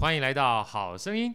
欢迎来到《好声音》。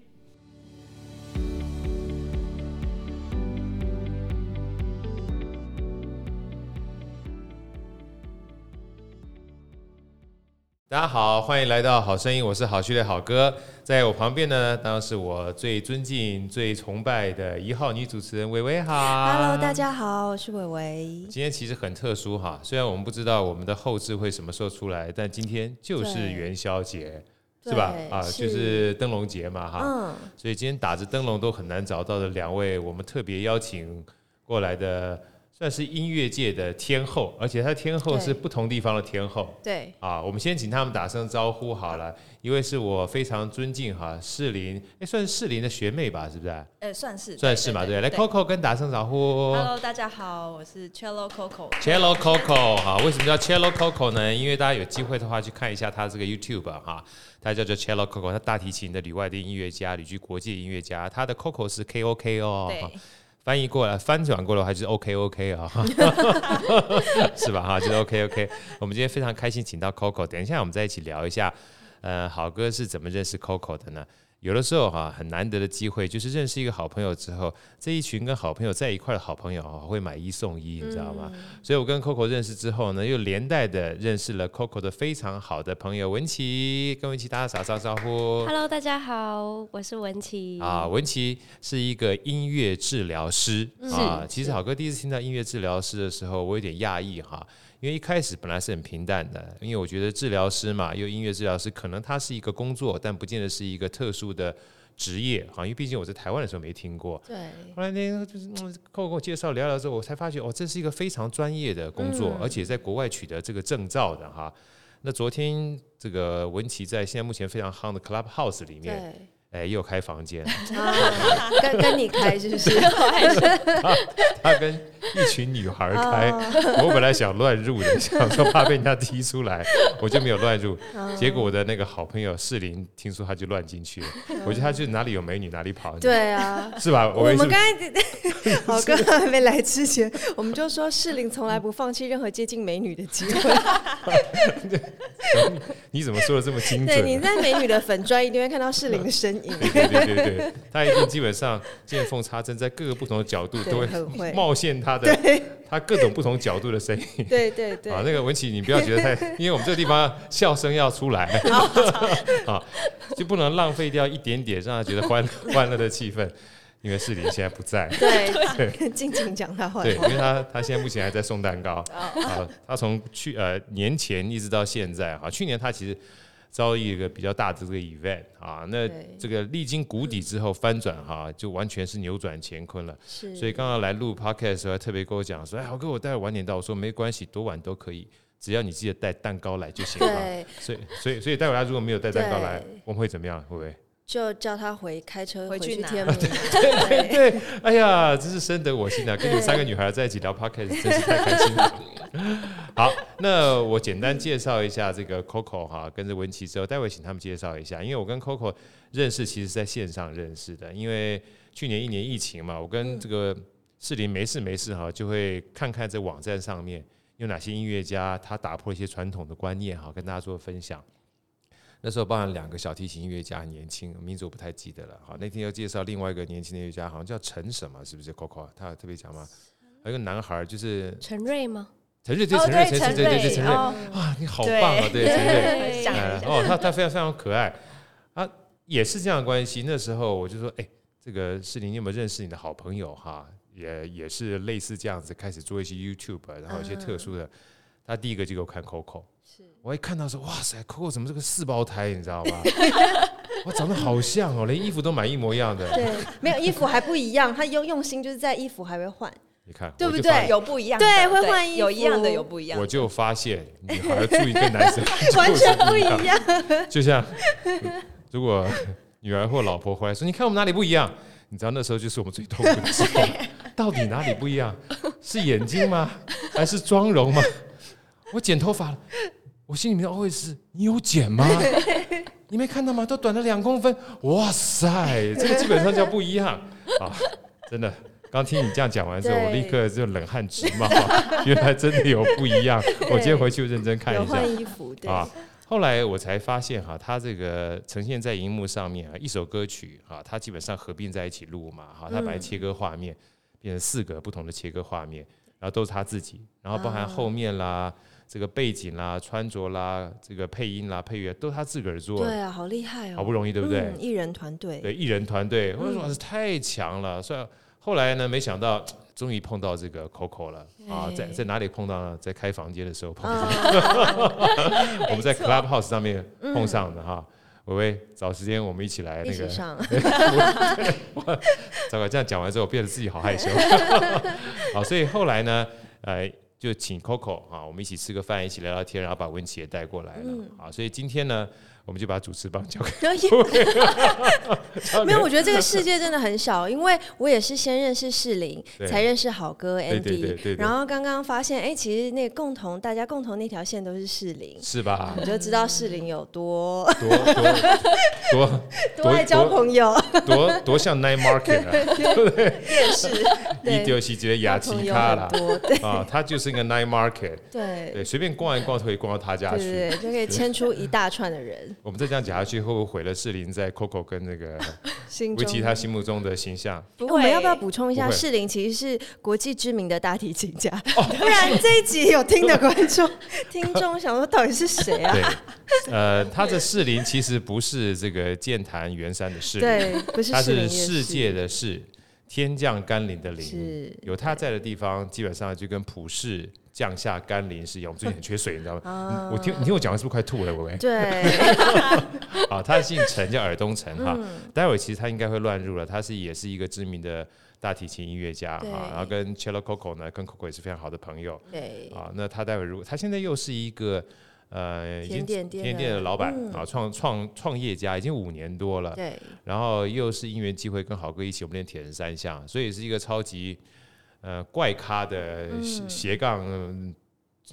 大家好，欢迎来到《好声音》，我是好序列好哥，在我旁边呢，当然是我最尊敬、最崇拜的一号女主持人薇薇好。Hello，大家好，我是薇薇。今天其实很特殊哈，虽然我们不知道我们的后置会什么时候出来，但今天就是元宵节。是吧？啊，就是灯笼节嘛，哈、嗯，所以今天打着灯笼都很难找到的两位，我们特别邀请过来的，算是音乐界的天后，而且他天后是不同地方的天后。对，啊，我们先请他们打声招呼好了。一位是我非常尊敬哈，士林，哎，算是士林的学妹吧，是不是？呃，算是，算是嘛，对。来，Coco 跟打声招呼。Hello，大家好，我是 Cello Coco。Cello Coco，哈，为什么叫 Cello Coco 呢？因为大家有机会的话去看一下他这个 YouTube 哈，他叫做 Cello Coco，他大提琴的旅外的音乐家，旅居国际音乐家，他的 Coco 是 K O K 哦。对。翻译过来，翻转过来还是 OK OK 啊，是吧？哈，就是 OK OK。我们今天非常开心，请到 Coco，等一下我们再一起聊一下。呃，好哥是怎么认识 Coco 的呢？有的时候哈，很难得的机会，就是认识一个好朋友之后，这一群跟好朋友在一块的好朋友哈，会买一送一，你知道吗？嗯、所以我跟 Coco 认识之后呢，又连带的认识了 Coco 的非常好的朋友文琪，跟文琪打打招招呼。Hello，大家好，我是文琪。啊，文琪是一个音乐治疗师、嗯、啊。其实好哥第一次听到音乐治疗师的时候，我有点讶异哈。因为一开始本来是很平淡的，因为我觉得治疗师嘛，又音乐治疗师，可能他是一个工作，但不见得是一个特殊的职业哈。因为毕竟我在台湾的时候没听过。对。后来那个就是跟我跟我介绍聊聊之后，我才发觉哦，这是一个非常专业的工作，嗯、而且在国外取得这个证照的哈。那昨天这个文琪在现在目前非常夯的 Clubhouse 里面。哎，又开房间，啊、跟跟你开是不是？他，他跟一群女孩开，啊、我本来想乱入的，想说怕被人家踢出来，我就没有乱入。啊、结果我的那个好朋友世林听说他就乱进去了，啊、我觉得他就哪里有美女哪里跑。对啊，是吧？我，我们刚才好哥还没来之前，我们就说世林从来不放弃任何接近美女的机会。你怎么说的这么精准？对，你在美女的粉砖一定会看到世林的身影。对对对对对，他一定基本上见缝插针，在各个不同的角度都会冒现他的他各种不同角度的声音。对对对，啊，那个文琪，你不要觉得太，因为我们这个地方笑声要出来，啊，就不能浪费掉一点点，让他觉得欢欢乐的气氛。因为世林现在不在，对对，静静讲他话。对，因为他他现在目前还在送蛋糕。啊，他从去呃年前一直到现在，啊，去年他其实。遭遇一个比较大的这个 event 啊，那这个历经谷底之后翻转哈，就完全是扭转乾坤了。是，所以刚刚来录 podcast 的时候，还特别跟我讲说，哎，豪哥，我待会晚点到。我说没关系，多晚都可以，只要你记得带蛋糕来就行了。对，所以所以所以待会他如果没有带蛋糕来，我们会怎么样？会不会？就叫他回开车回去天母。对对对，哎呀，真是深得我心啊！跟你们三个女孩在一起聊 podcast，真是太开心了。好，那我简单介绍一下这个 Coco 哈，跟着文琪之后，待会请他们介绍一下。因为我跟 Coco 认识，其实在线上认识的。因为去年一年疫情嘛，我跟这个世林没事没事哈，就会看看这网站上面有哪些音乐家，他打破一些传统的观念哈，跟大家做分享。那时候包含两个小提琴音乐家，很年轻，名字我不太记得了。好，那天要介绍另外一个年轻的音乐家，好像叫陈什么，是不是？Coco，他有特别讲吗？还有一个男孩，就是陈瑞吗？陈瑞对，陈瑞，陈陈对对对，陈瑞啊，你好棒啊，对，陈瑞，哦，他他非常非常可爱啊，也是这样的关系。那时候我就说，哎，这个士林，你有没有认识你的好朋友哈？也也是类似这样子，开始做一些 YouTube，然后一些特殊的。他第一个就给我看 Coco。我一看到说，哇塞，Coco 怎么是个四胞胎，你知道吗？我长得好像哦，连衣服都买一模一样的。对，没有衣服还不一样，他用用心就是在衣服还会换。你看，对不对？有不一样，对，会换衣服，有一样的，有不一样。我就发现女孩注意跟男生 完全不一样。就像如果女儿或老婆回来说，你看我们哪里不一样？你知道那时候就是我们最痛苦的时候，到底哪里不一样？是眼睛吗？还是妆容吗？我剪头发了。我心里面会是，你有剪吗？你没看到吗？都短了两公分，哇塞，这个基本上叫不一样啊！真的，刚听你这样讲完之后，我立刻就冷汗直冒，原来真的有不一样。我今天回去认真看一下。换衣服，对啊。后来我才发现哈，他这个呈现在荧幕上面啊，一首歌曲啊，他基本上合并在一起录嘛，哈，他本来切割画面，变成四个不同的切割画面，然后都是他自己，然后包含后面啦。这个背景啦、穿着啦、这个配音啦、配乐都他自个儿做，对啊，好厉害哦，好不容易，对不对？嗯、艺人团队，对艺人团队，我说是太强了。所以后来呢，没想到 终于碰到这个 Coco 了啊，在在哪里碰到呢？在开房间的时候碰到，我们在 Clubhouse 上面碰上的哈。微微，找时间我们一起来那个。上。糟糕，这样讲完之后，变得自己好害羞。好，所以后来呢，呃。就请 Coco 啊，我们一起吃个饭，一起聊聊天，然后把文琪也带过来了啊。所以今天呢，我们就把主持棒交给。没有，我觉得这个世界真的很小，因为我也是先认识世林，才认识好哥 Andy，然后刚刚发现，哎，其实那个共同大家共同那条线都是世林，是吧？你就知道世林有多多多 多爱交朋友，多多像 Night Market，啊。对不对？电视，一丢西觉得雅琪卡了，啊，他就是一个 Night Market，对。对，随便逛一逛就可以逛到他家去，对，就可以牵出一大串的人。我们再这样讲下去，会不会毁了士林在 Coco 跟那个 维琪他心目中的形象？不会，我们要不要补充一下？士林其实是国际知名的大提琴家，不然这一集有听的观众、听众想说到底是谁啊？对，呃，他的士林其实不是这个剑潭圆山的士林，对，不是，他是世界的世，天降甘霖的霖，有他在的地方，基本上就跟普世。降下甘霖是一样，我们最近很缺水，你知道吗？嗯、我听你听我讲的是不是快吐了？喂喂。对。啊，他姓陈，叫尔东陈哈。待会其实他应该会乱入了，他是也是一个知名的大提琴音乐家哈，然后跟 Cello Coco 呢，跟 Coco 也是非常好的朋友。对。啊，那他待会如果他现在又是一个呃，已经甜点店的老板啊，创创创业家，已经五年多了。对。然后又是因缘机会跟好哥一起，我们练铁人三项，所以是一个超级。呃，怪咖的斜杠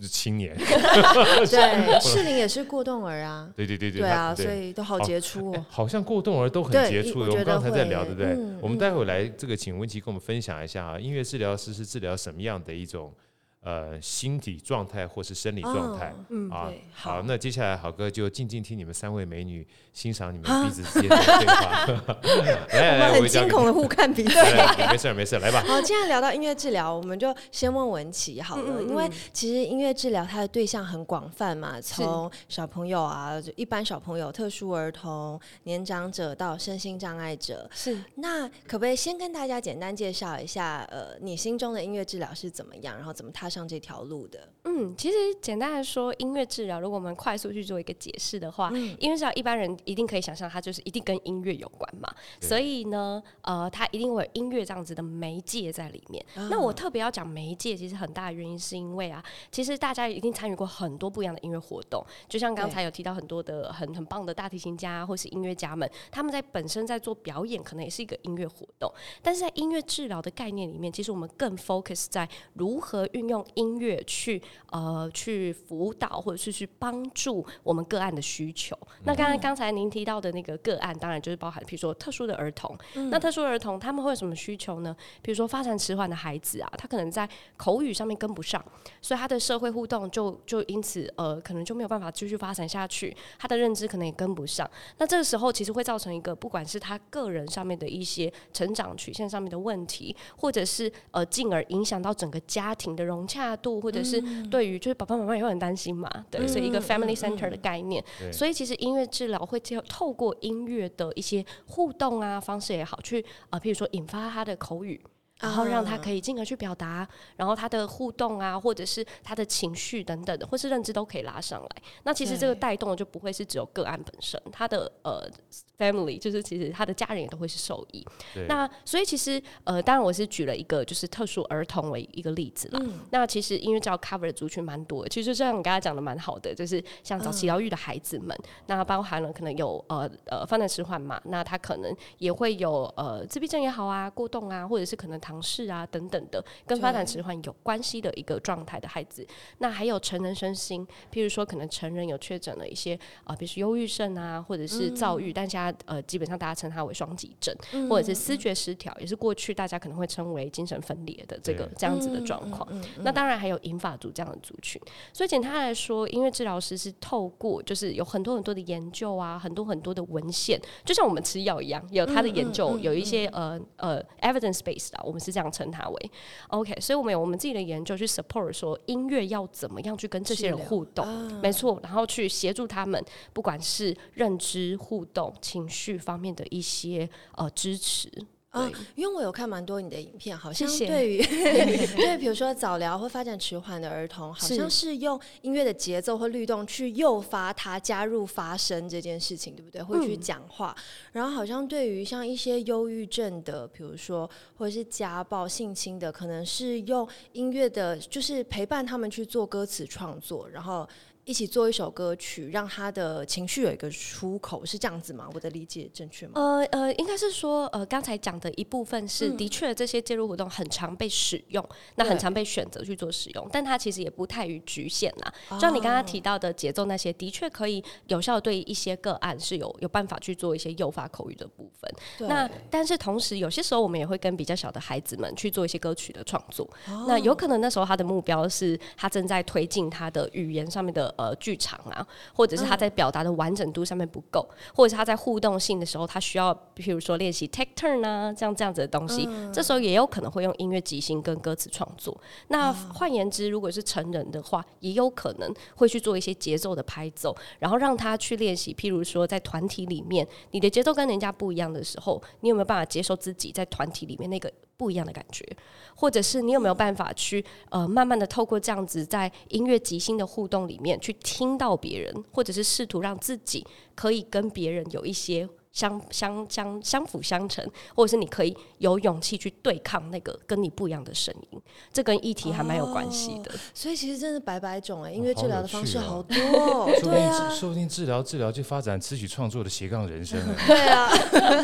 青年，对，适龄也是过动儿啊，对对对对，对啊，所以都好杰出，哦好像过动儿都很杰出的。我们刚才在聊，对不对？我们待会来这个，请温琪跟我们分享一下啊，音乐治疗师是治疗什么样的一种？呃，心理状态或是生理状态，嗯啊，好，那接下来好哥就静静听你们三位美女欣赏你们彼此之间的对话。来来来，我们很惊恐的互看彼此。没事没事，来吧。好，既然聊到音乐治疗，我们就先问文琪好了，因为其实音乐治疗它的对象很广泛嘛，从小朋友啊，就一般小朋友、特殊儿童、年长者到身心障碍者。是，那可不可以先跟大家简单介绍一下，呃，你心中的音乐治疗是怎么样，然后怎么踏上这条路的，嗯，其实简单来说，音乐治疗，如果我们快速去做一个解释的话，嗯、音乐治疗一般人一定可以想象，它就是一定跟音乐有关嘛。所以呢，呃，它一定会有音乐这样子的媒介在里面。哦、那我特别要讲媒介，其实很大的原因是因为啊，其实大家一定参与过很多不一样的音乐活动，就像刚才有提到很多的很很棒的大提琴家或是音乐家们，他们在本身在做表演，可能也是一个音乐活动。但是在音乐治疗的概念里面，其实我们更 focus 在如何运用。音乐去呃去辅导或者是去帮助我们个案的需求。嗯、那刚才刚才您提到的那个个案，当然就是包含，比如说特殊的儿童。嗯、那特殊儿童他们会有什么需求呢？比如说发展迟缓的孩子啊，他可能在口语上面跟不上，所以他的社会互动就就因此呃可能就没有办法继续发展下去，他的认知可能也跟不上。那这个时候其实会造成一个不管是他个人上面的一些成长曲线上面的问题，或者是呃进而影响到整个家庭的融洽。度，或者是对于就是爸爸妈妈也会很担心嘛，对，所以一个 family center 的概念，所以其实音乐治疗会透过音乐的一些互动啊方式也好，去啊、呃，譬如说引发他的口语。然后让他可以进而去表达，然后他的互动啊，或者是他的情绪等等的，或是认知都可以拉上来。那其实这个带动的就不会是只有个案本身，他的呃 family 就是其实他的家人也都会是受益。那所以其实呃，当然我是举了一个就是特殊儿童为一个例子啦。嗯、那其实音乐治疗 cover 的族群蛮多的，其实就像你刚才讲的蛮好的，就是像早期疗愈的孩子们，嗯、那包含了可能有呃呃发展迟缓嘛，那他可能也会有呃自闭症也好啊，过动啊，或者是可能他。唐氏啊等等的，跟发展迟缓有关系的一个状态的孩子。那还有成人身心，譬如说可能成人有确诊了一些啊，比如说忧郁症啊，或者是躁郁，嗯、但现在呃基本上大家称它为双极症，嗯、或者是思觉失调，也是过去大家可能会称为精神分裂的这个这样子的状况。嗯嗯嗯嗯、那当然还有银发族这样的族群。所以简单来说，音乐治疗师是透过就是有很多很多的研究啊，很多很多的文献，就像我们吃药一样，有他的研究，嗯嗯嗯、有一些呃呃 evidence based 啊，我们是这样称它为 OK。所以我们有我们自己的研究去 support 说音乐要怎么样去跟这些人互动，啊、没错，然后去协助他们，不管是认知互动、情绪方面的一些呃支持。啊，因为我有看蛮多你的影片，好像对于 对，比如说早疗或发展迟缓的儿童，好像是用音乐的节奏或律动去诱发他加入发声这件事情，对不对？会去讲话，嗯、然后好像对于像一些忧郁症的，比如说或者是家暴、性侵的，可能是用音乐的，就是陪伴他们去做歌词创作，然后。一起做一首歌曲，让他的情绪有一个出口，是这样子吗？我的理解正确吗？呃呃，应该是说，呃，刚才讲的一部分是，嗯、的确这些介入活动很常被使用，那很常被选择去做使用，但它其实也不太于局限啦。就像你刚刚提到的节奏那些，的确可以有效对一些个案是有有办法去做一些诱发口语的部分。那但是同时，有些时候我们也会跟比较小的孩子们去做一些歌曲的创作。哦、那有可能那时候他的目标是他正在推进他的语言上面的。呃，剧场啊，或者是他在表达的完整度上面不够，嗯、或者是他在互动性的时候，他需要，比如说练习 take turn 啊，这样这样子的东西，嗯、这时候也有可能会用音乐即兴跟歌词创作。那换言之，如果是成人的话，也有可能会去做一些节奏的拍奏，然后让他去练习。譬如说，在团体里面，你的节奏跟人家不一样的时候，你有没有办法接受自己在团体里面那个？不一样的感觉，或者是你有没有办法去呃，慢慢的透过这样子在音乐即兴的互动里面去听到别人，或者是试图让自己可以跟别人有一些。相相相相辅相成，或者是你可以有勇气去对抗那个跟你不一样的声音，这跟议题还蛮有关系的。哦。所以其实真的百百种哎，音乐治疗的方式好多，哦，说不定说不定治疗治疗就发展词曲创作的斜杠人生。对啊，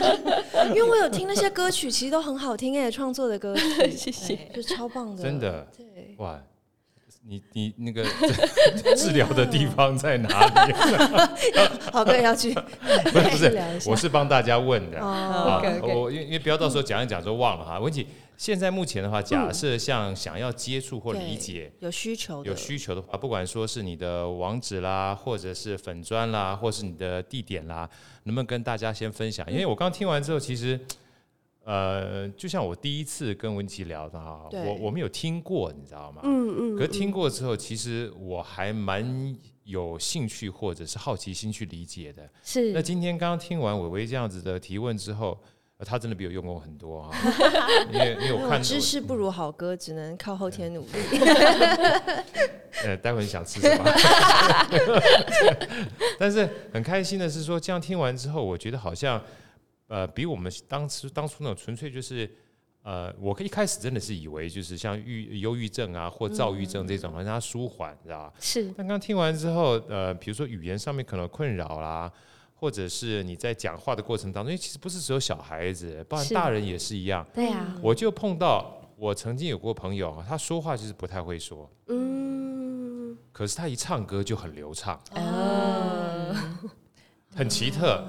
因为我有听那些歌曲，其实都很好听哎，创作的歌曲，谢谢，就超棒的，真的，对，哇。你你那个 治疗的地方在哪里？好，哥要去。不是不是，我是帮大家问的。哦，我因为因为不要到时候讲一讲就忘了哈。问题现在目前的话，假设像想要接触或理解有需求有需求的话，不管说是你的网址啦，或者是粉砖啦，或是你的地点啦，能不能跟大家先分享？因为我刚听完之后，其实。呃，就像我第一次跟文琪聊的哈，我我没有听过，你知道吗？嗯嗯。可是听过之后，其实我还蛮有兴趣或者是好奇心去理解的。是。那今天刚刚听完伟伟这样子的提问之后，他真的比我用功很多哈。因为因为我看知识不如好歌，只能靠后天努力。呃，待会你想吃什么？但是很开心的是说，这样听完之后，我觉得好像。呃，比我们当时当初那种纯粹就是，呃，我一开始真的是以为就是像郁忧郁症啊或躁郁症这种，让它舒缓，知道吧？是。但刚听完之后，呃，比如说语言上面可能困扰啦，或者是你在讲话的过程当中，因为其实不是只有小孩子，包括大人也是一样。对呀。我就碰到我曾经有过朋友，他说话就是不太会说，嗯，可是他一唱歌就很流畅，啊，很奇特。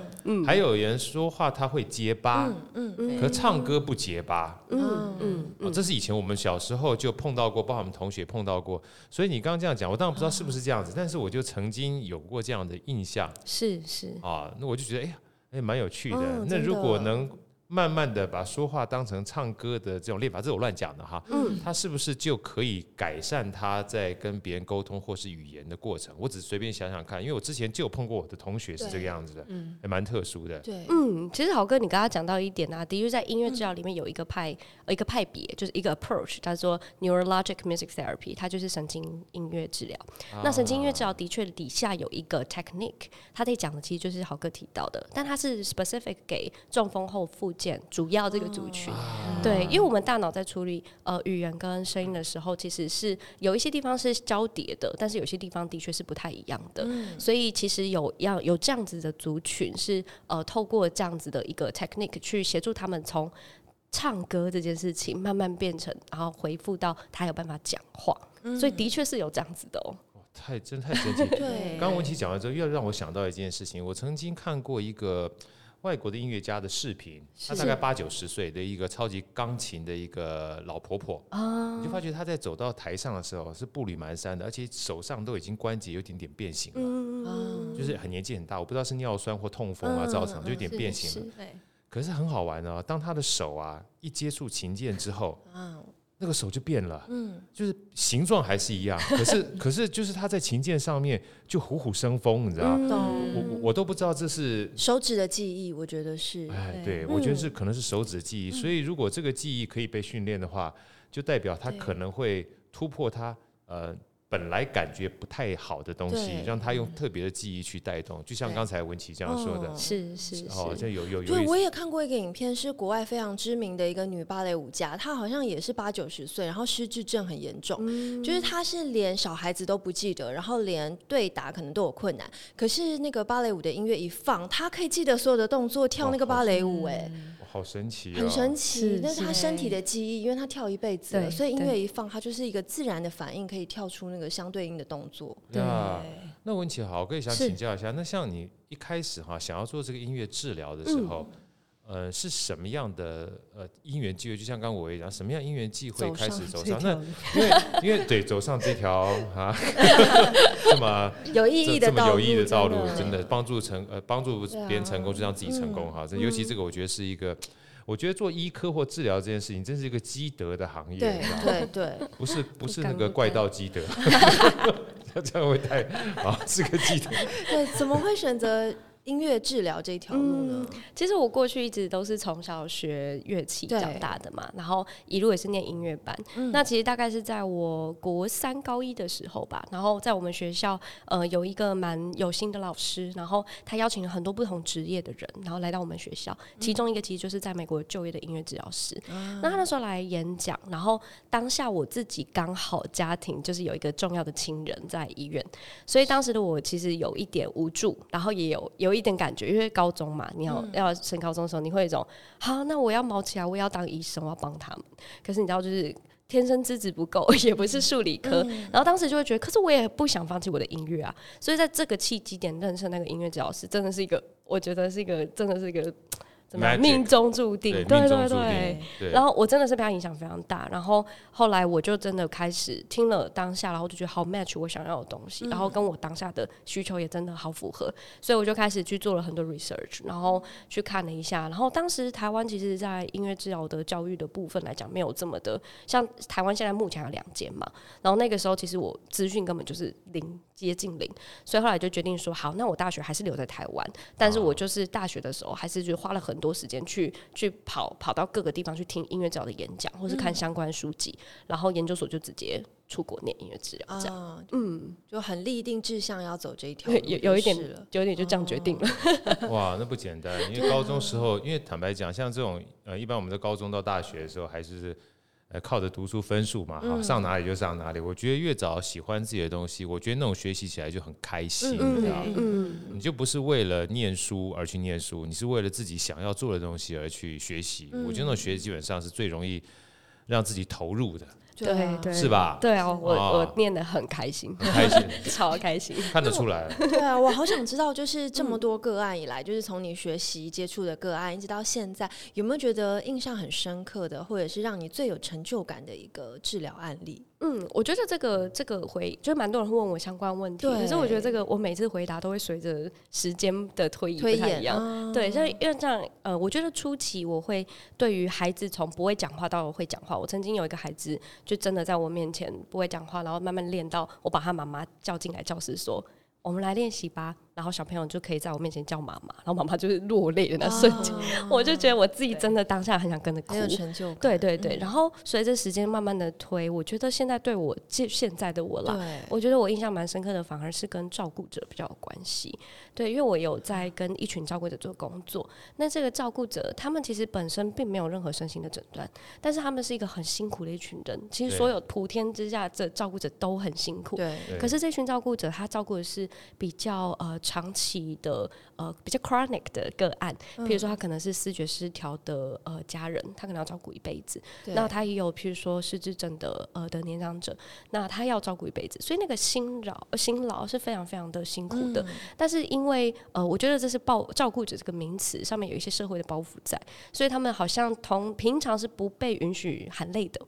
还有人说话他会结巴，嗯嗯，可唱歌不结巴，嗯嗯，哦，这是以前我们小时候就碰到过，包括我们同学碰到过，所以你刚刚这样讲，我当然不知道是不是这样子，但是我就曾经有过这样的印象，是是，啊，那我就觉得哎呀，哎，蛮有趣的，那如果能。慢慢的把说话当成唱歌的这种练法，这我乱讲的哈。嗯，他是不是就可以改善他在跟别人沟通或是语言的过程？我只是随便想想看，因为我之前就有碰过我的同学是这个样子的，嗯，还蛮特殊的。对，嗯，其实豪哥，你刚刚讲到一点啊，的确在音乐治疗里面有一个派，呃，一个派别，就是一个 approach，叫做 neurologic music therapy，它就是神经音乐治疗。啊、那神经音乐治疗的确底下有一个 technique，它在讲的其实就是豪哥提到的，但它是 specific 给中风后复主要这个族群，哦、对，因为我们大脑在处理呃语言跟声音的时候，其实是有一些地方是交叠的，但是有些地方的确是不太一样的。嗯、所以其实有要有这样子的族群是呃透过这样子的一个 technique 去协助他们从唱歌这件事情慢慢变成，然后回复到他有办法讲话，嗯、所以的确是有这样子的哦。太真太神奇。对，刚刚文琪讲完之后，又让我想到一件事情。我曾经看过一个外国的音乐家的视频，他大概八九十岁的一个超级钢琴的一个老婆婆啊，你就发觉她在走到台上的时候是步履蹒跚的，而且手上都已经关节有点点变形了，嗯、就是很年纪很大，我不知道是尿酸或痛风啊造成，就有点变形了。可是很好玩哦，当她的手啊一接触琴键之后，那个手就变了，嗯，就是形状还是一样，可是可是就是他在琴键上面就虎虎生风，你知道？吗？嗯、我我都不知道这是手指的记忆，我觉得是，哎，对，我觉得是可能是手指的记忆，嗯、所以如果这个记忆可以被训练的话，就代表他可能会突破他呃。本来感觉不太好的东西，让他用特别的记忆去带动，就像刚才文琪这样说的，是是哦，这有有有。对，我也看过一个影片，是国外非常知名的一个女芭蕾舞家，她好像也是八九十岁，然后失智症很严重，就是她是连小孩子都不记得，然后连对打可能都有困难。可是那个芭蕾舞的音乐一放，她可以记得所有的动作，跳那个芭蕾舞，哎。好神奇，很神奇。那是他身体的记忆，因为他跳一辈子了，所以音乐一放，他就是一个自然的反应，可以跳出那个相对应的动作。对，那文琪好，我可以想请教一下，那像你一开始哈想要做这个音乐治疗的时候，呃，是什么样的呃因缘际会？就像刚刚我也讲，什么样因缘际会开始走上那？因为因为对，走上这条 啊这么 有意义的这么有意义的道路，真的帮助成呃帮助别人成功，就让自己成功哈。这尤其这个，我觉得是一个，我觉得做医科或治疗这件事情，真是一个积德的行业。对对对，不是不是那个怪盗积德，这样会太啊是个积德。对，怎么会选择？音乐治疗这条路呢？嗯，其实我过去一直都是从小学乐器长大的嘛，然后一路也是念音乐班。嗯、那其实大概是在我国三高一的时候吧，然后在我们学校呃有一个蛮有心的老师，然后他邀请了很多不同职业的人，然后来到我们学校，其中一个其实就是在美国就业的音乐治疗师。嗯、那他那时候来演讲，然后当下我自己刚好家庭就是有一个重要的亲人在医院，所以当时的我其实有一点无助，然后也有有。有一点感觉，因为高中嘛，你要要升高中的时候，你会有一种好，那我要毛起来，我要当医生，我要帮他们。可是你知道，就是天生资质不够，也不是数理科，嗯、然后当时就会觉得，可是我也不想放弃我的音乐啊。所以在这个契机点认识那个音乐治疗师，真的是一个，我觉得是一个，真的是一个。怎么 Magic, 命中注定？对对对，对。对，然后我真的是被他影响非常大。然后后来我就真的开始听了当下，然后就觉得好 match 我想要的东西，嗯、然后跟我当下的需求也真的好符合。所以我就开始去做了很多 research，然后去看了一下。然后当时台湾其实，在音乐治疗的教育的部分来讲，没有这么的像台湾现在目前有两间嘛。然后那个时候其实我资讯根本就是零。接近零，所以后来就决定说好，那我大学还是留在台湾，但是我就是大学的时候还是就花了很多时间去去跑跑到各个地方去听音乐治疗的演讲，或是看相关书籍，嗯、然后研究所就直接出国念音乐治疗，这样，啊、嗯，就很立定志向要走这一条，有有一点，有一点就这样决定了。哦、哇，那不简单，因为高中时候，因为坦白讲，像这种呃，一般我们在高中到大学的时候还是。靠着读书分数嘛，哈，上哪里就上哪里。我觉得越早喜欢自己的东西，我觉得那种学习起来就很开心，你知道吗？你就不是为了念书而去念书，你是为了自己想要做的东西而去学习。我觉得那种学习基本上是最容易让自己投入的。对对，是吧？对啊，我我念得很开心，很开心，超开心，看得出来。对啊，我好想知道，就是这么多个案以来，就是从你学习接触的个案，一直到现在，有没有觉得印象很深刻的，或者是让你最有成就感的一个治疗案例？嗯，我觉得这个这个回就是蛮多人会问我相关问题，对可是我觉得这个我每次回答都会随着时间的推移不太一样。啊、对，所以因为这样，呃，我觉得初期我会对于孩子从不会讲话到会讲话，我曾经有一个孩子就真的在我面前不会讲话，然后慢慢练到我把他妈妈叫进来教室说：“我们来练习吧。”然后小朋友就可以在我面前叫妈妈，然后妈妈就是落泪的那瞬间，啊、我就觉得我自己真的当下很想跟着哭。对对对。嗯、然后随着时间慢慢的推，我觉得现在对我现现在的我啦，我觉得我印象蛮深刻的，反而是跟照顾者比较有关系。对，因为我有在跟一群照顾者做工作，那这个照顾者他们其实本身并没有任何身心的诊断，但是他们是一个很辛苦的一群人。其实所有普天之下这照顾者都很辛苦。对。可是这群照顾者他照顾的是比较呃。长期的呃比较 chronic 的个案，嗯、譬如说他可能是视觉失调的呃家人，他可能要照顾一辈子。那他也有譬如说失智症的呃的年长者，那他要照顾一辈子，所以那个辛劳辛劳是非常非常的辛苦的。嗯、但是因为呃，我觉得这是报照顾者这个名词上面有一些社会的包袱在，所以他们好像同平常是不被允许含泪的。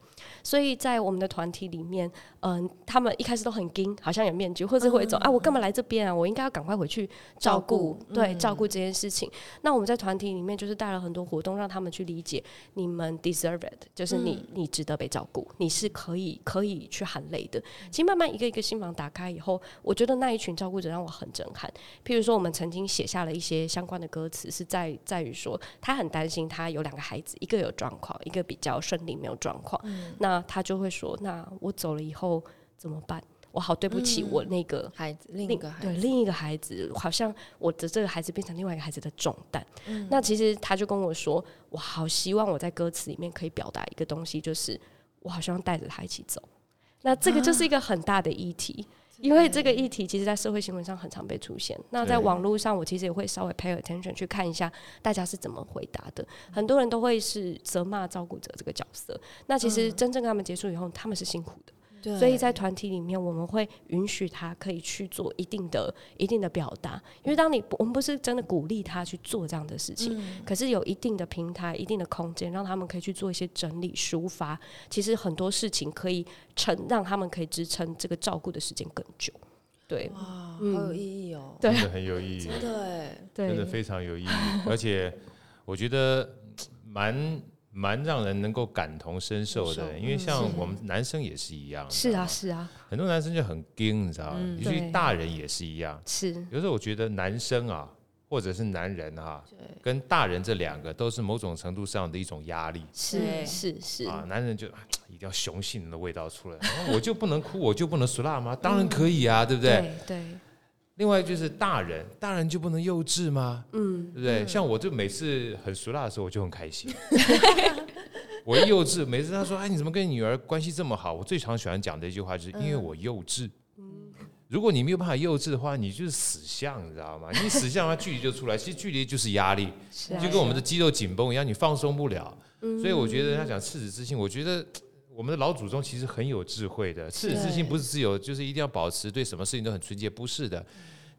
所以在我们的团体里面，嗯、呃，他们一开始都很惊，好像有面具，或者会走、嗯、啊，我干嘛来这边啊？我应该要赶快回去照顾，照对，嗯、照顾这件事情。那我们在团体里面就是带了很多活动，让他们去理解，你们 deserve it，就是你，嗯、你值得被照顾，你是可以可以去含泪的。其实慢慢一个一个心房打开以后，我觉得那一群照顾者让我很震撼。譬如说，我们曾经写下了一些相关的歌词，是在在于说，他很担心他有两个孩子，一个有状况，一个比较顺利没有状况。嗯、那他就会说：“那我走了以后怎么办？我好对不起我那个孩子，另一个孩子，对另一个孩子，好像我的这个孩子变成另外一个孩子的重担。嗯、那其实他就跟我说，我好希望我在歌词里面可以表达一个东西，就是我好希望带着他一起走。那这个就是一个很大的议题。啊”因为这个议题，其实，在社会新闻上很常被出现。那在网络上，我其实也会稍微 pay attention 去看一下大家是怎么回答的。很多人都会是责骂照顾者这个角色。那其实真正跟他们结束以后，他们是辛苦的。对所以在团体里面，我们会允许他可以去做一定的、一定的表达。因为当你我们不是真的鼓励他去做这样的事情，嗯、可是有一定的平台、一定的空间，让他们可以去做一些整理、抒发。其实很多事情可以撑，让他们可以支撑这个照顾的时间更久。对，好有意义哦！真的很有意义，对，真的非常有意义。而且我觉得 蛮。蛮让人能够感同身受的，因为像我们男生也是一样。是啊，是啊。很多男生就很硬，你知道吗？尤其大人也是一样。是。有时候我觉得男生啊，或者是男人啊，跟大人这两个都是某种程度上的一种压力。是是是。啊，男人就一定要雄性的味道出来，我就不能哭，我就不能输辣吗？当然可以啊，对不对？对。另外就是大人，大人就不能幼稚吗？嗯，对不对？像我就每次很熟辣的时候，我就很开心。我幼稚，每次他说：“哎，你怎么跟你女儿关系这么好？”我最常喜欢讲的一句话就是：“因为我幼稚。”如果你没有办法幼稚的话，你就是死相，你知道吗？你死相，它距离就出来。其实距离就是压力，就跟我们的肌肉紧绷一样，你放松不了。所以我觉得他讲赤子之心，我觉得。我们的老祖宗其实很有智慧的，赤子之心不是自由就是一定要保持对什么事情都很纯洁，不是的。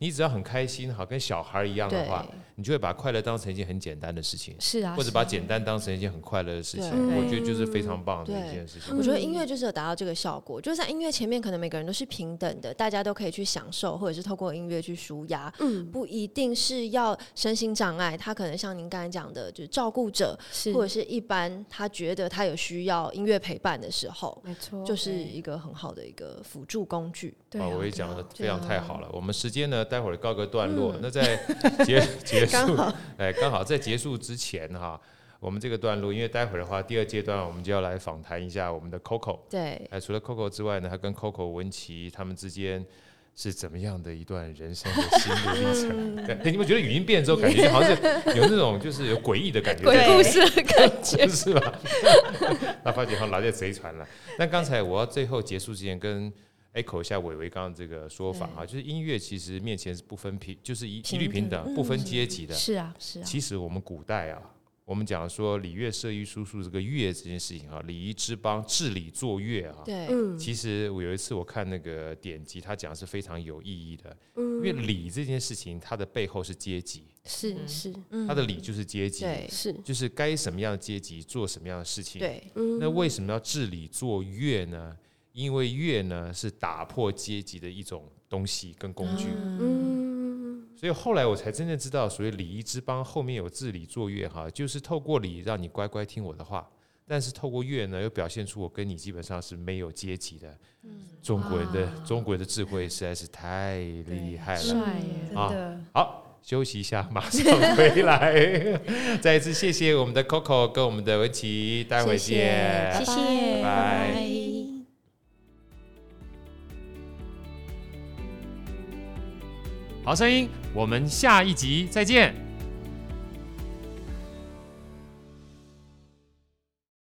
你只要很开心，好跟小孩一样的话，你就会把快乐当成一件很简单的事情，是啊，或者把简单当成一件很快乐的事情。我觉得就是非常棒的一件事情。我觉得音乐就是有达到这个效果，就是在音乐前面，可能每个人都是平等的，大家都可以去享受，或者是透过音乐去舒压。嗯，不一定是要身心障碍，他可能像您刚才讲的，就是照顾者，或者是一般他觉得他有需要音乐陪伴的时候，没错，就是一个很好的一个辅助工具。对，我也讲的非常太好了。我们时间呢？待会儿告个段落，嗯、那在结 结束，哎，刚好在结束之前哈，我们这个段落，因为待会儿的话，第二阶段我们就要来访谈一下我们的 Coco。对，哎，除了 Coco 之外呢，他跟 Coco 文琪他们之间是怎么样的一段人生的心路历程？嗯、对，你们觉得语音变之后，感觉就好像是有那种就是有诡异的感觉，鬼故事的感觉是吧？那发觉好拿在贼船了。但刚才我要最后结束之前跟。Echo 一下伟伟刚刚这个说法啊，就是音乐其实面前是不分平，就是一一律平等，不分阶级的。是啊，是啊。其实我们古代啊，我们讲说礼乐射御书数这个乐这件事情啊，礼仪之邦，治理作乐啊。对。其实我有一次我看那个典籍，他讲是非常有意义的。因为礼这件事情，它的背后是阶级。是是。它的礼就是阶级。是。就是该什么样的阶级做什么样的事情。对。那为什么要治理作乐呢？因为乐呢是打破阶级的一种东西跟工具，嗯，所以后来我才真正知道，所谓礼仪之邦后面有治理作乐哈，就是透过礼让你乖乖听我的话，但是透过乐呢又表现出我跟你基本上是没有阶级的。中国人的中国人的智慧实在是太厉害了，啊！好，休息一下，马上回来。再一次谢谢我们的 Coco 跟我们的文琪，待会见，谢谢，拜拜。好声音，我们下一集再见。